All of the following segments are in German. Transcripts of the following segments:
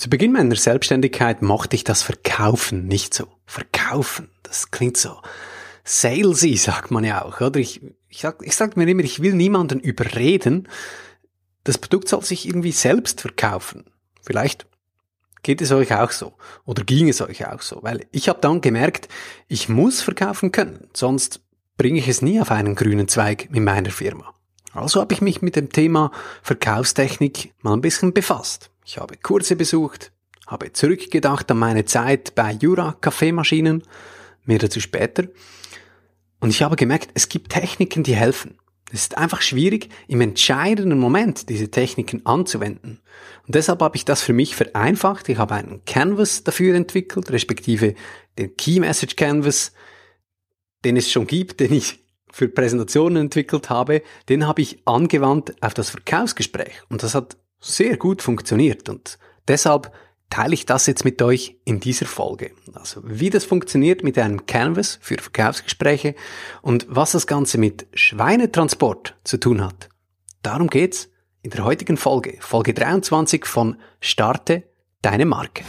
Zu Beginn meiner Selbstständigkeit mochte ich das Verkaufen nicht so. Verkaufen, das klingt so salesy, sagt man ja auch, oder? Ich, ich sag, ich sag mir immer, ich will niemanden überreden. Das Produkt soll sich irgendwie selbst verkaufen. Vielleicht geht es euch auch so oder ging es euch auch so, weil ich habe dann gemerkt, ich muss verkaufen können, sonst bringe ich es nie auf einen grünen Zweig in meiner Firma. Also habe ich mich mit dem Thema Verkaufstechnik mal ein bisschen befasst. Ich habe Kurse besucht, habe zurückgedacht an meine Zeit bei Jura Kaffeemaschinen, mehr dazu später. Und ich habe gemerkt, es gibt Techniken, die helfen. Es ist einfach schwierig, im entscheidenden Moment diese Techniken anzuwenden. Und deshalb habe ich das für mich vereinfacht. Ich habe einen Canvas dafür entwickelt, respektive den Key Message Canvas, den es schon gibt, den ich für Präsentationen entwickelt habe, den habe ich angewandt auf das Verkaufsgespräch. Und das hat sehr gut funktioniert und deshalb teile ich das jetzt mit euch in dieser Folge. Also wie das funktioniert mit einem Canvas für Verkaufsgespräche und was das Ganze mit Schweinetransport zu tun hat. Darum geht's in der heutigen Folge, Folge 23 von Starte deine Marke.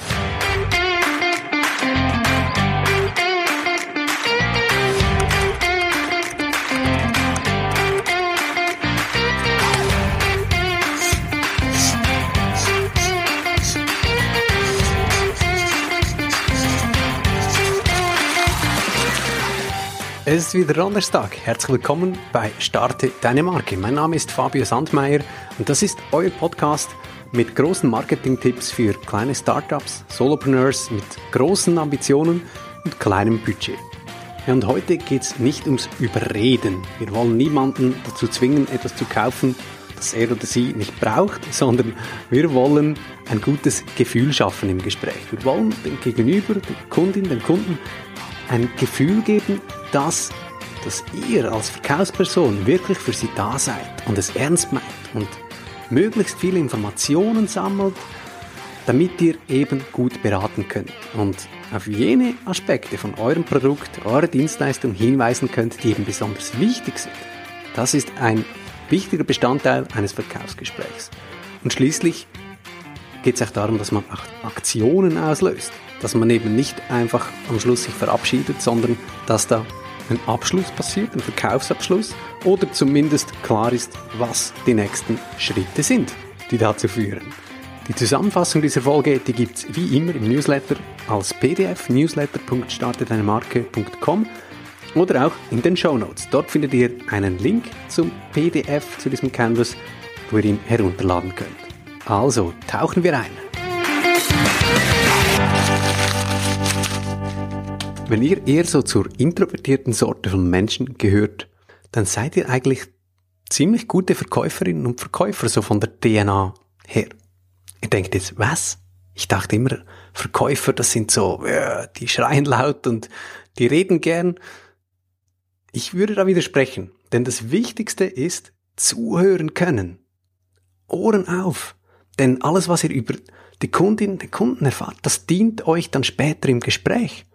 Es ist wieder Donnerstag. Herzlich willkommen bei Starte deine Marke. Mein Name ist Fabio Sandmeier und das ist euer Podcast mit großen Marketing-Tipps für kleine Startups, Solopreneurs mit großen Ambitionen und kleinem Budget. Und heute geht es nicht ums Überreden. Wir wollen niemanden dazu zwingen, etwas zu kaufen, das er oder sie nicht braucht, sondern wir wollen ein gutes Gefühl schaffen im Gespräch. Wir wollen dem Gegenüber, der Kundin, dem Kunden ein Gefühl geben, dass, dass ihr als Verkaufsperson wirklich für sie da seid und es ernst meint und möglichst viele Informationen sammelt, damit ihr eben gut beraten könnt und auf jene Aspekte von eurem Produkt, eurer Dienstleistung hinweisen könnt, die eben besonders wichtig sind. Das ist ein wichtiger Bestandteil eines Verkaufsgesprächs. Und schließlich geht es auch darum, dass man auch Aktionen auslöst dass man eben nicht einfach am Schluss sich verabschiedet, sondern dass da ein Abschluss passiert, ein Verkaufsabschluss oder zumindest klar ist, was die nächsten Schritte sind, die dazu führen. Die Zusammenfassung dieser Folge, die gibt's wie immer im Newsletter als PDF, newsletter.starteteinemarke.com oder auch in den Show Notes. Dort findet ihr einen Link zum PDF, zu diesem Canvas, wo ihr ihn herunterladen könnt. Also, tauchen wir ein. Wenn ihr eher so zur introvertierten Sorte von Menschen gehört, dann seid ihr eigentlich ziemlich gute Verkäuferinnen und Verkäufer, so von der DNA her. Ihr denkt jetzt, was? Ich dachte immer, Verkäufer, das sind so, ja, die schreien laut und die reden gern. Ich würde da widersprechen, denn das Wichtigste ist zuhören können. Ohren auf. Denn alles, was ihr über die Kundin, den Kunden erfahrt, das dient euch dann später im Gespräch.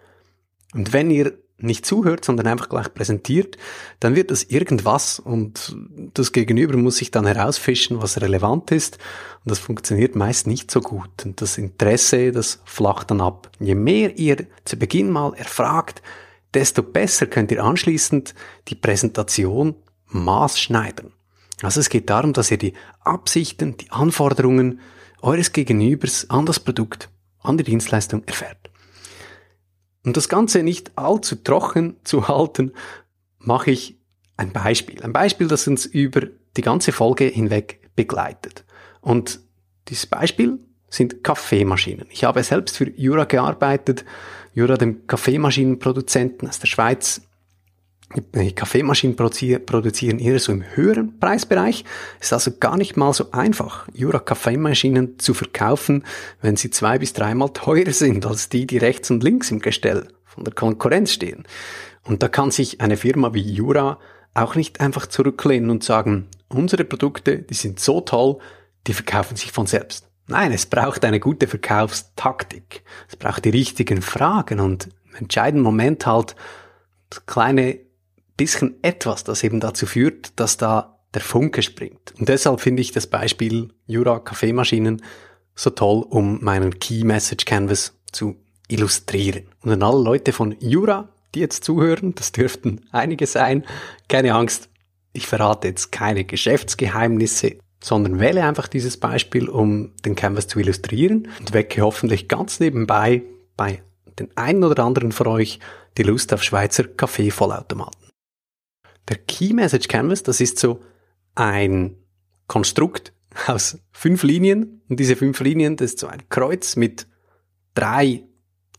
Und wenn ihr nicht zuhört, sondern einfach gleich präsentiert, dann wird das irgendwas und das Gegenüber muss sich dann herausfischen, was relevant ist und das funktioniert meist nicht so gut und das Interesse, das flacht dann ab. Je mehr ihr zu Beginn mal erfragt, desto besser könnt ihr anschließend die Präsentation maßschneidern. Also es geht darum, dass ihr die Absichten, die Anforderungen eures Gegenübers an das Produkt, an die Dienstleistung erfährt. Um das Ganze nicht allzu trocken zu halten, mache ich ein Beispiel. Ein Beispiel, das uns über die ganze Folge hinweg begleitet. Und dieses Beispiel sind Kaffeemaschinen. Ich habe selbst für Jura gearbeitet. Jura, dem Kaffeemaschinenproduzenten aus der Schweiz, Kaffeemaschinen produzieren eher so im höheren Preisbereich. Es ist also gar nicht mal so einfach, Jura Kaffeemaschinen zu verkaufen, wenn sie zwei bis dreimal teurer sind als die, die rechts und links im Gestell von der Konkurrenz stehen. Und da kann sich eine Firma wie Jura auch nicht einfach zurücklehnen und sagen, unsere Produkte, die sind so toll, die verkaufen sich von selbst. Nein, es braucht eine gute Verkaufstaktik. Es braucht die richtigen Fragen und im entscheidenden Moment halt das kleine bisschen etwas, das eben dazu führt, dass da der Funke springt. Und deshalb finde ich das Beispiel Jura Kaffeemaschinen so toll, um meinen Key Message Canvas zu illustrieren. Und an alle Leute von Jura, die jetzt zuhören, das dürften einige sein, keine Angst, ich verrate jetzt keine Geschäftsgeheimnisse, sondern wähle einfach dieses Beispiel, um den Canvas zu illustrieren und wecke hoffentlich ganz nebenbei bei den einen oder anderen von euch die Lust auf Schweizer Kaffee-Vollautomaten. Der Key Message Canvas, das ist so ein Konstrukt aus fünf Linien und diese fünf Linien, das ist so ein Kreuz mit drei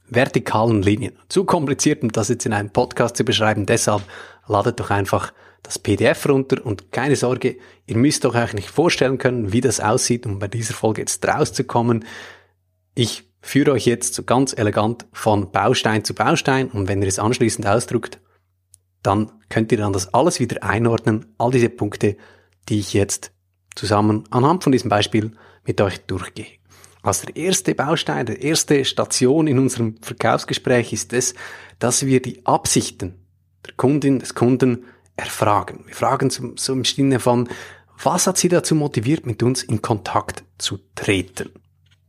vertikalen Linien. Zu kompliziert, um das jetzt in einem Podcast zu beschreiben, deshalb ladet doch einfach das PDF runter und keine Sorge, ihr müsst doch eigentlich nicht vorstellen können, wie das aussieht, um bei dieser Folge jetzt rauszukommen. Ich führe euch jetzt so ganz elegant von Baustein zu Baustein und wenn ihr es anschließend ausdruckt, dann könnt ihr dann das alles wieder einordnen, all diese Punkte, die ich jetzt zusammen anhand von diesem Beispiel mit euch durchgehe. Als der erste Baustein, der erste Station in unserem Verkaufsgespräch ist es, dass wir die Absichten der Kundin, des Kunden erfragen. Wir fragen so im Sinne von, was hat sie dazu motiviert, mit uns in Kontakt zu treten?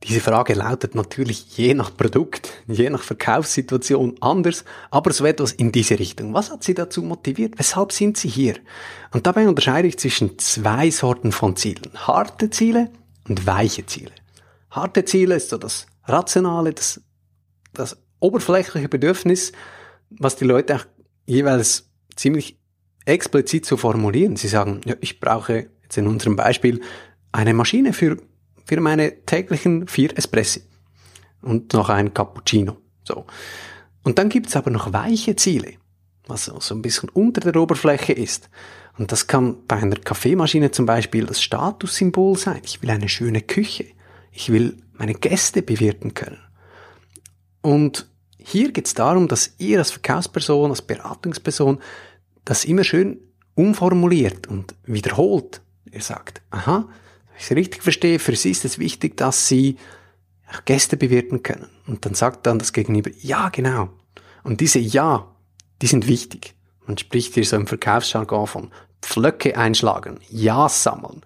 Diese Frage lautet natürlich je nach Produkt, je nach Verkaufssituation anders, aber so etwas in diese Richtung. Was hat Sie dazu motiviert? Weshalb sind Sie hier? Und dabei unterscheide ich zwischen zwei Sorten von Zielen. Harte Ziele und weiche Ziele. Harte Ziele ist so das rationale, das, das oberflächliche Bedürfnis, was die Leute auch jeweils ziemlich explizit zu formulieren. Sie sagen, ja, ich brauche jetzt in unserem Beispiel eine Maschine für für meine täglichen vier Espressi und noch ein Cappuccino. So. Und dann gibt's aber noch weiche Ziele, was so ein bisschen unter der Oberfläche ist. Und das kann bei einer Kaffeemaschine zum Beispiel das Statussymbol sein. Ich will eine schöne Küche. Ich will meine Gäste bewirten können. Und hier geht's darum, dass ihr als Verkaufsperson, als Beratungsperson das immer schön umformuliert und wiederholt. Ihr sagt, aha, ich es richtig verstehe, für sie ist es wichtig, dass sie Gäste bewirten können. Und dann sagt dann das Gegenüber, ja, genau. Und diese Ja, die sind wichtig. Man spricht hier so im Verkaufsjargon von Pflöcke einschlagen, Ja sammeln.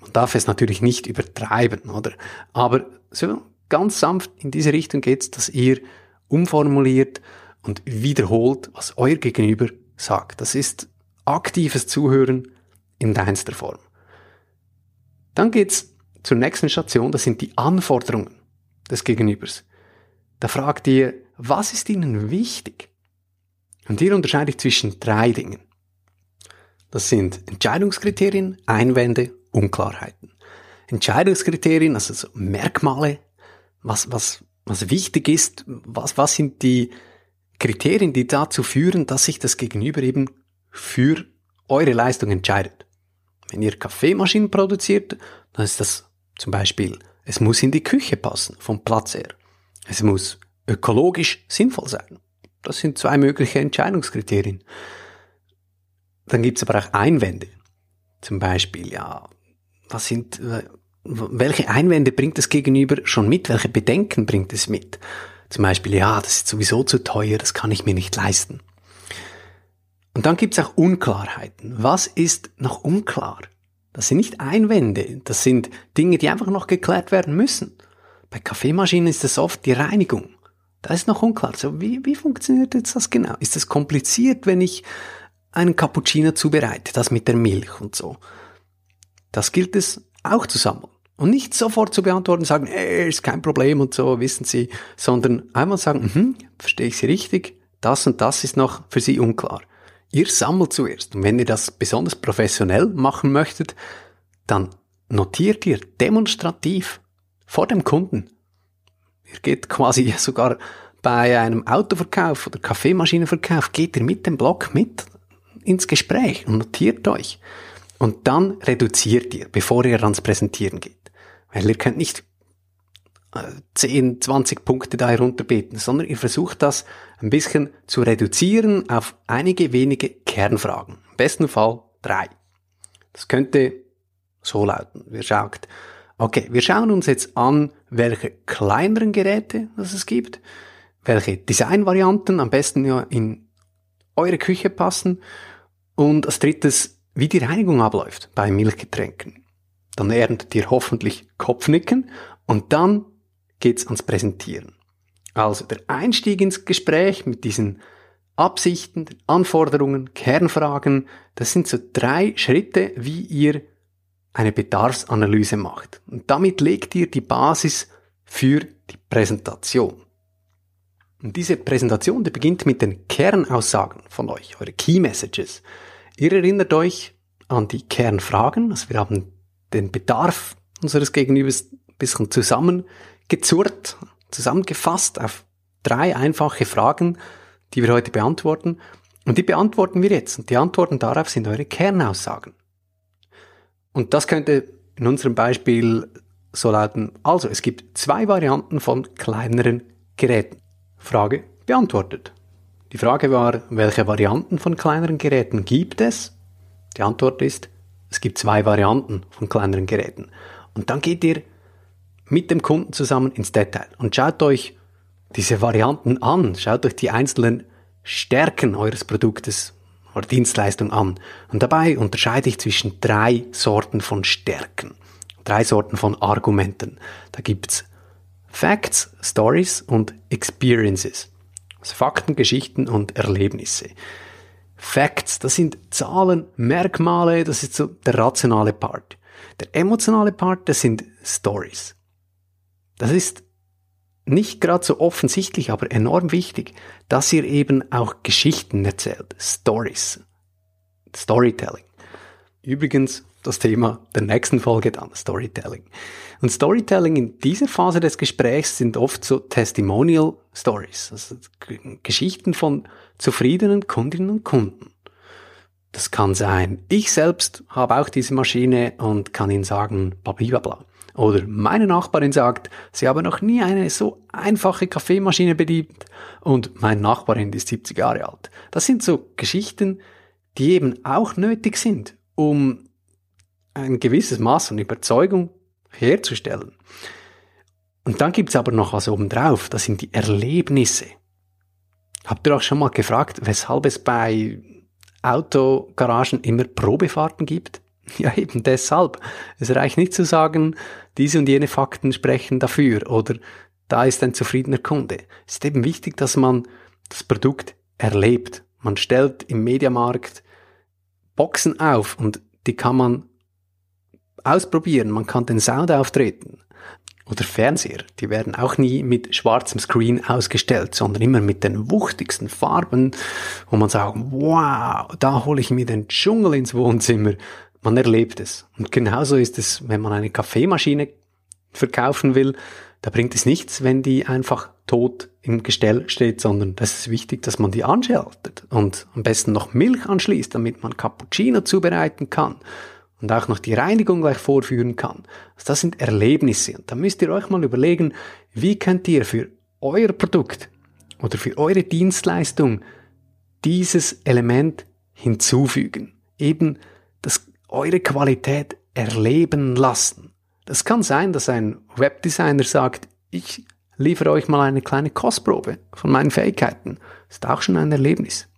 Man darf es natürlich nicht übertreiben, oder? Aber so ganz sanft in diese Richtung geht's, dass ihr umformuliert und wiederholt, was euer Gegenüber sagt. Das ist aktives Zuhören in reinster Form. Dann geht's zur nächsten Station, das sind die Anforderungen des Gegenübers. Da fragt ihr, was ist Ihnen wichtig? Und hier unterscheide ich zwischen drei Dingen. Das sind Entscheidungskriterien, Einwände, Unklarheiten. Entscheidungskriterien, also so Merkmale, was, was, was wichtig ist, was, was sind die Kriterien, die dazu führen, dass sich das Gegenüber eben für eure Leistung entscheidet. Wenn ihr Kaffeemaschinen produziert, dann ist das zum Beispiel, es muss in die Küche passen, vom Platz her. Es muss ökologisch sinnvoll sein. Das sind zwei mögliche Entscheidungskriterien. Dann gibt's aber auch Einwände. Zum Beispiel, ja, was sind, welche Einwände bringt das Gegenüber schon mit? Welche Bedenken bringt es mit? Zum Beispiel, ja, das ist sowieso zu teuer, das kann ich mir nicht leisten. Und dann gibt es auch Unklarheiten. Was ist noch unklar? Das sind nicht Einwände, das sind Dinge, die einfach noch geklärt werden müssen. Bei Kaffeemaschinen ist es oft die Reinigung. Da ist noch unklar. So, wie, wie funktioniert jetzt das genau? Ist es kompliziert, wenn ich einen Cappuccino zubereite, das mit der Milch und so? Das gilt es auch zu sammeln. Und nicht sofort zu beantworten, sagen, ey, ist kein Problem und so, wissen Sie, sondern einmal sagen, hm, verstehe ich Sie richtig, das und das ist noch für Sie unklar. Ihr sammelt zuerst. Und wenn ihr das besonders professionell machen möchtet, dann notiert ihr demonstrativ vor dem Kunden. Ihr geht quasi sogar bei einem Autoverkauf oder Kaffeemaschinenverkauf, geht ihr mit dem Block mit ins Gespräch und notiert euch. Und dann reduziert ihr, bevor ihr ans Präsentieren geht. Weil ihr könnt nicht 10, 20 Punkte da herunterbeten, sondern ihr versucht das ein bisschen zu reduzieren auf einige wenige Kernfragen. Im besten Fall drei. Das könnte so lauten. Wir schauen, okay, wir schauen uns jetzt an, welche kleineren Geräte es gibt, welche Designvarianten am besten ja in eure Küche passen und als drittes, wie die Reinigung abläuft bei Milchgetränken. dann erntet ihr hoffentlich Kopfnicken und dann geht's ans Präsentieren. Also der Einstieg ins Gespräch mit diesen Absichten, Anforderungen, Kernfragen, das sind so drei Schritte, wie ihr eine Bedarfsanalyse macht. Und damit legt ihr die Basis für die Präsentation. Und diese Präsentation, die beginnt mit den Kernaussagen von euch, eure Key Messages. Ihr erinnert euch an die Kernfragen, also wir haben den Bedarf unseres Gegenübers ein bisschen zusammengezurrt, zusammengefasst auf drei einfache Fragen, die wir heute beantworten. Und die beantworten wir jetzt. Und die Antworten darauf sind eure Kernaussagen. Und das könnte in unserem Beispiel so lauten, also es gibt zwei Varianten von kleineren Geräten. Frage beantwortet. Die Frage war, welche Varianten von kleineren Geräten gibt es? Die Antwort ist, es gibt zwei Varianten von kleineren Geräten. Und dann geht ihr mit dem Kunden zusammen ins Detail und schaut euch diese Varianten an, schaut euch die einzelnen Stärken eures Produktes oder Dienstleistung an. Und dabei unterscheide ich zwischen drei Sorten von Stärken, drei Sorten von Argumenten. Da gibt's Facts, Stories und Experiences. Also Fakten, Geschichten und Erlebnisse. Facts, das sind Zahlen, Merkmale, das ist so der rationale Part. Der emotionale Part, das sind Stories. Das ist nicht gerade so offensichtlich, aber enorm wichtig, dass ihr eben auch Geschichten erzählt, Stories, Storytelling. Übrigens das Thema der nächsten Folge dann, Storytelling. Und Storytelling in dieser Phase des Gesprächs sind oft so Testimonial Stories, also Geschichten von zufriedenen Kundinnen und Kunden. Das kann sein, ich selbst habe auch diese Maschine und kann Ihnen sagen, blablabla. Oder meine Nachbarin sagt, sie habe noch nie eine so einfache Kaffeemaschine bedient und mein Nachbarin ist 70 Jahre alt. Das sind so Geschichten, die eben auch nötig sind, um ein gewisses Maß an Überzeugung herzustellen. Und dann gibt's aber noch was obendrauf, das sind die Erlebnisse. Habt ihr auch schon mal gefragt, weshalb es bei Autogaragen immer Probefahrten gibt? Ja, eben deshalb. Es reicht nicht zu sagen, diese und jene Fakten sprechen dafür oder da ist ein zufriedener Kunde. Es ist eben wichtig, dass man das Produkt erlebt. Man stellt im Mediamarkt Boxen auf und die kann man ausprobieren. Man kann den Sound auftreten. Oder Fernseher, die werden auch nie mit schwarzem Screen ausgestellt, sondern immer mit den wuchtigsten Farben, wo man sagt, wow, da hole ich mir den Dschungel ins Wohnzimmer. Man erlebt es. Und genauso ist es, wenn man eine Kaffeemaschine verkaufen will, da bringt es nichts, wenn die einfach tot im Gestell steht, sondern das ist wichtig, dass man die anschaltet und am besten noch Milch anschließt, damit man Cappuccino zubereiten kann und auch noch die Reinigung gleich vorführen kann. Also das sind Erlebnisse. Und da müsst ihr euch mal überlegen, wie könnt ihr für euer Produkt oder für eure Dienstleistung dieses Element hinzufügen. Eben das, eure Qualität erleben lassen. Das kann sein, dass ein Webdesigner sagt, ich liefere euch mal eine kleine Kostprobe von meinen Fähigkeiten. Das ist auch schon ein Erlebnis.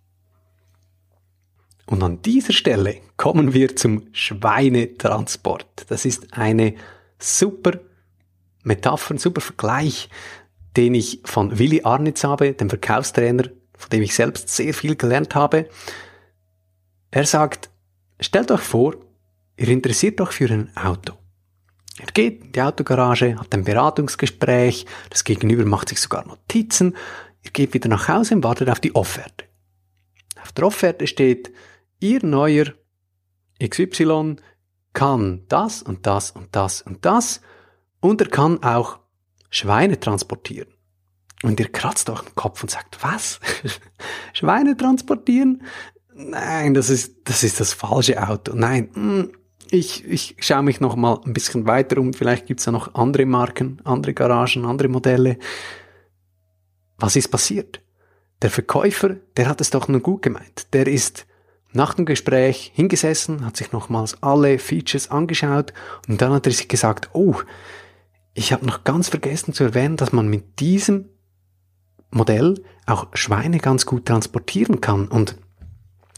Und an dieser Stelle kommen wir zum Schweinetransport. Das ist eine super Metapher, ein super Vergleich, den ich von Willi Arnitz habe, dem Verkaufstrainer, von dem ich selbst sehr viel gelernt habe. Er sagt, stellt euch vor, ihr interessiert euch für ein Auto. Er geht in die Autogarage, hat ein Beratungsgespräch, das Gegenüber macht sich sogar Notizen, ihr geht wieder nach Hause und wartet auf die Offerte. Auf der Offerte steht, Ihr neuer XY kann das und das und das und das und er kann auch Schweine transportieren. Und ihr kratzt euch im Kopf und sagt, was? Schweine transportieren? Nein, das ist, das ist das falsche Auto. Nein, hm, ich, ich schaue mich noch mal ein bisschen weiter um. Vielleicht gibt's da noch andere Marken, andere Garagen, andere Modelle. Was ist passiert? Der Verkäufer, der hat es doch nur gut gemeint. Der ist nach dem Gespräch hingesessen, hat sich nochmals alle Features angeschaut und dann hat er sich gesagt, oh, ich habe noch ganz vergessen zu erwähnen, dass man mit diesem Modell auch Schweine ganz gut transportieren kann. Und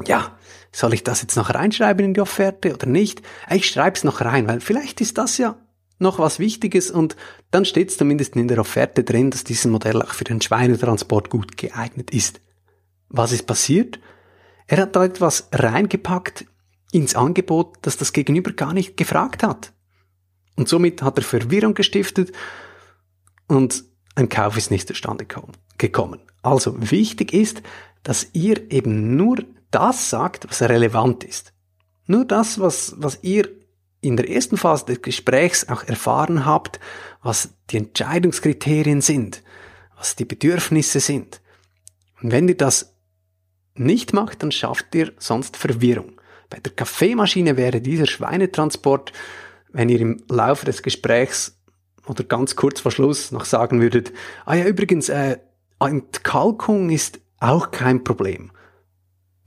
ja, soll ich das jetzt noch reinschreiben in die Offerte oder nicht? Ich schreibe es noch rein, weil vielleicht ist das ja noch was Wichtiges und dann steht es zumindest in der Offerte drin, dass dieses Modell auch für den Schweinetransport gut geeignet ist. Was ist passiert? Er hat da etwas reingepackt ins Angebot, das das Gegenüber gar nicht gefragt hat. Und somit hat er Verwirrung gestiftet und ein Kauf ist nicht zustande gekommen. Also wichtig ist, dass ihr eben nur das sagt, was relevant ist. Nur das, was, was ihr in der ersten Phase des Gesprächs auch erfahren habt, was die Entscheidungskriterien sind, was die Bedürfnisse sind. Und wenn ihr das nicht macht, dann schafft ihr sonst Verwirrung. Bei der Kaffeemaschine wäre dieser Schweinetransport, wenn ihr im Laufe des Gesprächs oder ganz kurz vor Schluss noch sagen würdet, ah ja, übrigens, äh, Entkalkung ist auch kein Problem.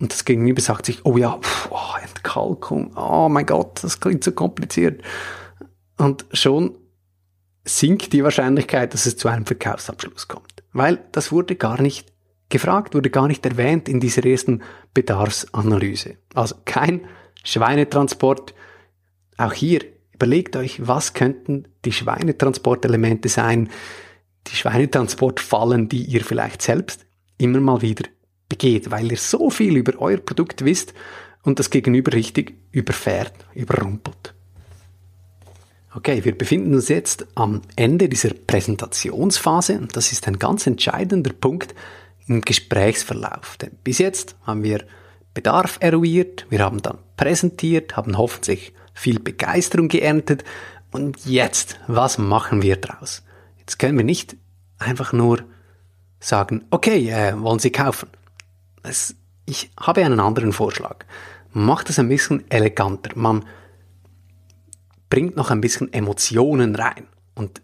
Und das Gegenüber sagt sich, oh ja, pff, oh, Entkalkung, oh mein Gott, das klingt so kompliziert. Und schon sinkt die Wahrscheinlichkeit, dass es zu einem Verkaufsabschluss kommt. Weil das wurde gar nicht gefragt, wurde gar nicht erwähnt in dieser ersten Bedarfsanalyse. Also kein Schweinetransport. Auch hier überlegt euch, was könnten die Schweinetransportelemente sein, die Schweinetransportfallen, die ihr vielleicht selbst immer mal wieder begeht, weil ihr so viel über euer Produkt wisst und das Gegenüber richtig überfährt, überrumpelt. Okay, wir befinden uns jetzt am Ende dieser Präsentationsphase und das ist ein ganz entscheidender Punkt im Gesprächsverlauf. Denn bis jetzt haben wir Bedarf eruiert, wir haben dann präsentiert, haben hoffentlich viel Begeisterung geerntet und jetzt, was machen wir draus? Jetzt können wir nicht einfach nur sagen, okay, äh, wollen Sie kaufen? Es, ich habe einen anderen Vorschlag. Macht es ein bisschen eleganter. Man bringt noch ein bisschen Emotionen rein. Und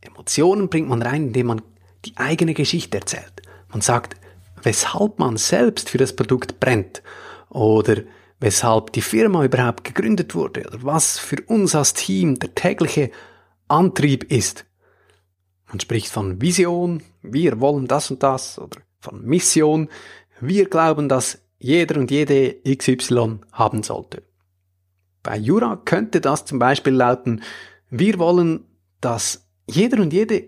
Emotionen bringt man rein, indem man die eigene Geschichte erzählt. Man sagt, weshalb man selbst für das Produkt brennt oder weshalb die Firma überhaupt gegründet wurde oder was für uns als Team der tägliche Antrieb ist. Man spricht von Vision, wir wollen das und das oder von Mission, wir glauben, dass jeder und jede XY haben sollte. Bei Jura könnte das zum Beispiel lauten, wir wollen, dass jeder und jede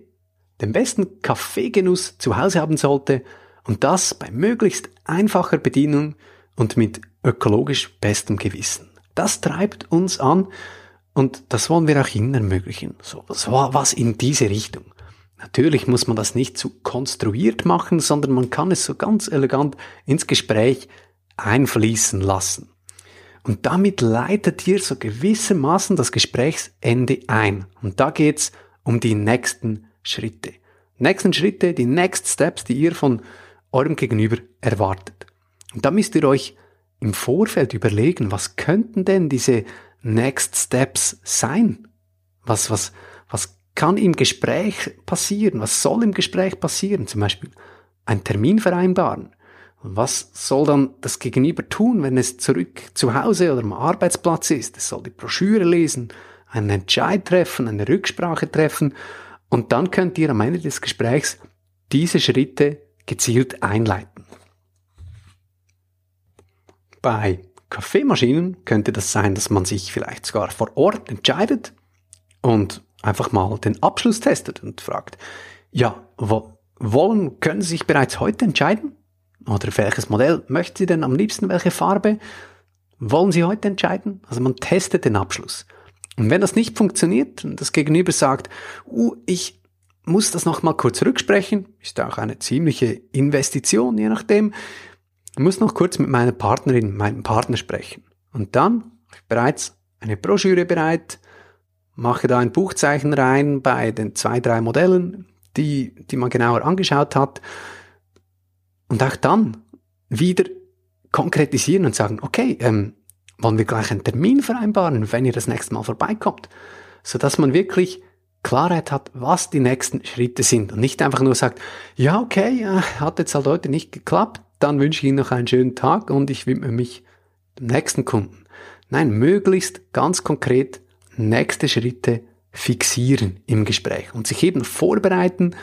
den besten Kaffeegenuss zu Hause haben sollte und das bei möglichst einfacher Bedienung und mit ökologisch bestem Gewissen. Das treibt uns an und das wollen wir auch Ihnen ermöglichen. So, so was in diese Richtung. Natürlich muss man das nicht zu konstruiert machen, sondern man kann es so ganz elegant ins Gespräch einfließen lassen. Und damit leitet ihr so gewissermaßen das Gesprächsende ein. Und da geht's um die nächsten Schritte. Nächsten Schritte, die Next Steps, die ihr von eurem Gegenüber erwartet. Und da müsst ihr euch im Vorfeld überlegen, was könnten denn diese Next Steps sein? Was, was, was kann im Gespräch passieren? Was soll im Gespräch passieren? Zum Beispiel ein Termin vereinbaren. Was soll dann das Gegenüber tun, wenn es zurück zu Hause oder am Arbeitsplatz ist? Es soll die Broschüre lesen, einen Entscheid treffen, eine Rücksprache treffen und dann könnt ihr am Ende des Gesprächs diese Schritte gezielt einleiten. Bei Kaffeemaschinen könnte das sein, dass man sich vielleicht sogar vor Ort entscheidet und einfach mal den Abschluss testet und fragt, ja, wo, wollen, können Sie sich bereits heute entscheiden? Oder welches Modell möchten Sie denn am liebsten? Welche Farbe? Wollen Sie heute entscheiden? Also man testet den Abschluss. Und wenn das nicht funktioniert und das Gegenüber sagt, uh, ich muss das nochmal kurz rücksprechen, ist auch eine ziemliche Investition, je nachdem, ich muss noch kurz mit meiner Partnerin, meinem Partner sprechen. Und dann bereits eine Broschüre bereit, mache da ein Buchzeichen rein bei den zwei, drei Modellen, die, die man genauer angeschaut hat. Und auch dann wieder konkretisieren und sagen, okay, ähm, wollen wir gleich einen Termin vereinbaren, wenn ihr das nächste Mal vorbeikommt, sodass man wirklich Klarheit hat, was die nächsten Schritte sind und nicht einfach nur sagt, ja, okay, äh, hat jetzt halt heute nicht geklappt, dann wünsche ich Ihnen noch einen schönen Tag und ich widme mich dem nächsten Kunden. Nein, möglichst ganz konkret nächste Schritte fixieren im Gespräch und sich eben vorbereiten,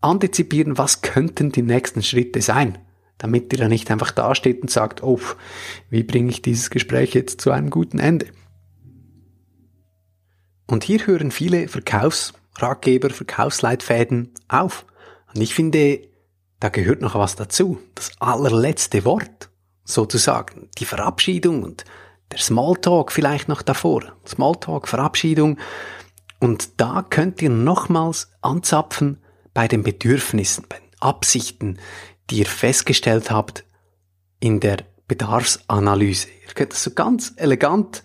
antizipieren, was könnten die nächsten Schritte sein. damit ihr da nicht einfach dasteht und sagt, oh, wie bringe ich dieses Gespräch jetzt zu einem guten Ende? Und hier hören viele Verkaufsratgeber, Verkaufsleitfäden auf. Und ich finde, da gehört noch was dazu. Das allerletzte Wort, sozusagen. Die Verabschiedung und der Smalltalk vielleicht noch davor. Smalltalk, Verabschiedung. Und da könnt ihr nochmals anzapfen bei den Bedürfnissen, bei den Absichten, die ihr festgestellt habt in der Bedarfsanalyse. Ihr könnt das so ganz elegant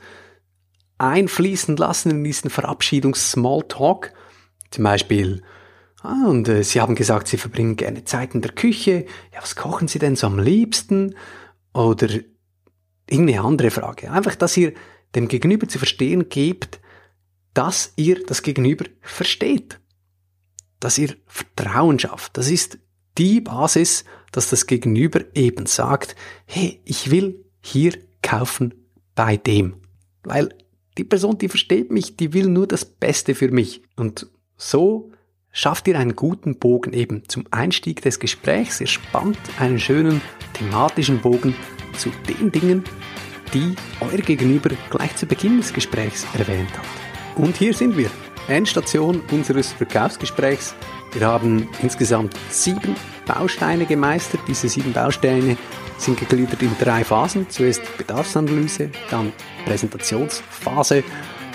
einfließen lassen in diesen Verabschiedungs-Smalltalk. Zum Beispiel, ah, und äh, Sie haben gesagt, Sie verbringen gerne Zeit in der Küche. Ja, was kochen Sie denn so am liebsten? Oder irgendeine andere Frage. Einfach, dass ihr dem Gegenüber zu verstehen gebt, dass ihr das Gegenüber versteht. Dass ihr Vertrauen schafft. Das ist die Basis, dass das Gegenüber eben sagt, hey, ich will hier kaufen bei dem. Weil die Person, die versteht mich, die will nur das Beste für mich. Und so schafft ihr einen guten Bogen eben zum Einstieg des Gesprächs. Ihr spannt einen schönen thematischen Bogen zu den Dingen, die euer Gegenüber gleich zu Beginn des Gesprächs erwähnt hat. Und hier sind wir, Endstation unseres Verkaufsgesprächs. Wir haben insgesamt sieben Bausteine gemeistert. Diese sieben Bausteine sind gegliedert in drei Phasen. Zuerst Bedarfsanalyse, dann Präsentationsphase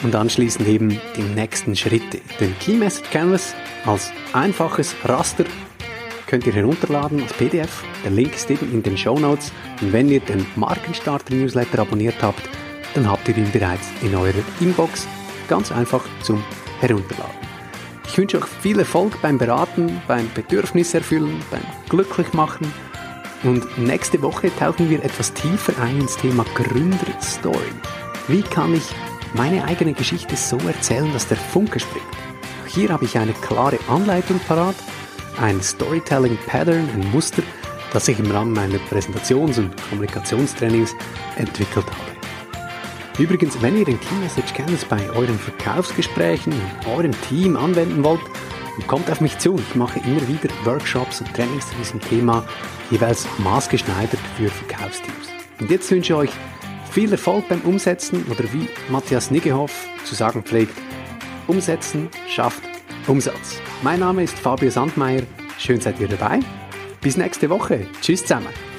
und anschließend eben die nächsten Schritte. Den Key Message Canvas als einfaches Raster könnt ihr herunterladen als PDF. Der Link ist eben in den Show Notes. Und wenn ihr den Markenstarter Newsletter abonniert habt, dann habt ihr ihn bereits in eurer Inbox. Ganz einfach zum Herunterladen. Ich wünsche euch viel Erfolg beim Beraten, beim Bedürfnis erfüllen, beim Glücklichmachen. Und nächste Woche tauchen wir etwas tiefer ein ins Thema Gründerstory. Wie kann ich meine eigene Geschichte so erzählen, dass der Funke springt? Hier habe ich eine klare Anleitung parat ein Storytelling Pattern, ein Muster, das ich im Rahmen meiner Präsentations- und Kommunikationstrainings entwickelt habe. Übrigens, wenn ihr den Key Message Canvas bei euren Verkaufsgesprächen in eurem Team anwenden wollt, kommt auf mich zu. Ich mache immer wieder Workshops und Trainings zu diesem Thema, jeweils maßgeschneidert für Verkaufsteams. Und jetzt wünsche ich euch viel Erfolg beim Umsetzen oder wie Matthias Niggehoff zu sagen pflegt, Umsetzen schafft Umsatz. Mein Name ist Fabio Sandmeier. Schön seid ihr dabei. Bis nächste Woche. Tschüss zusammen.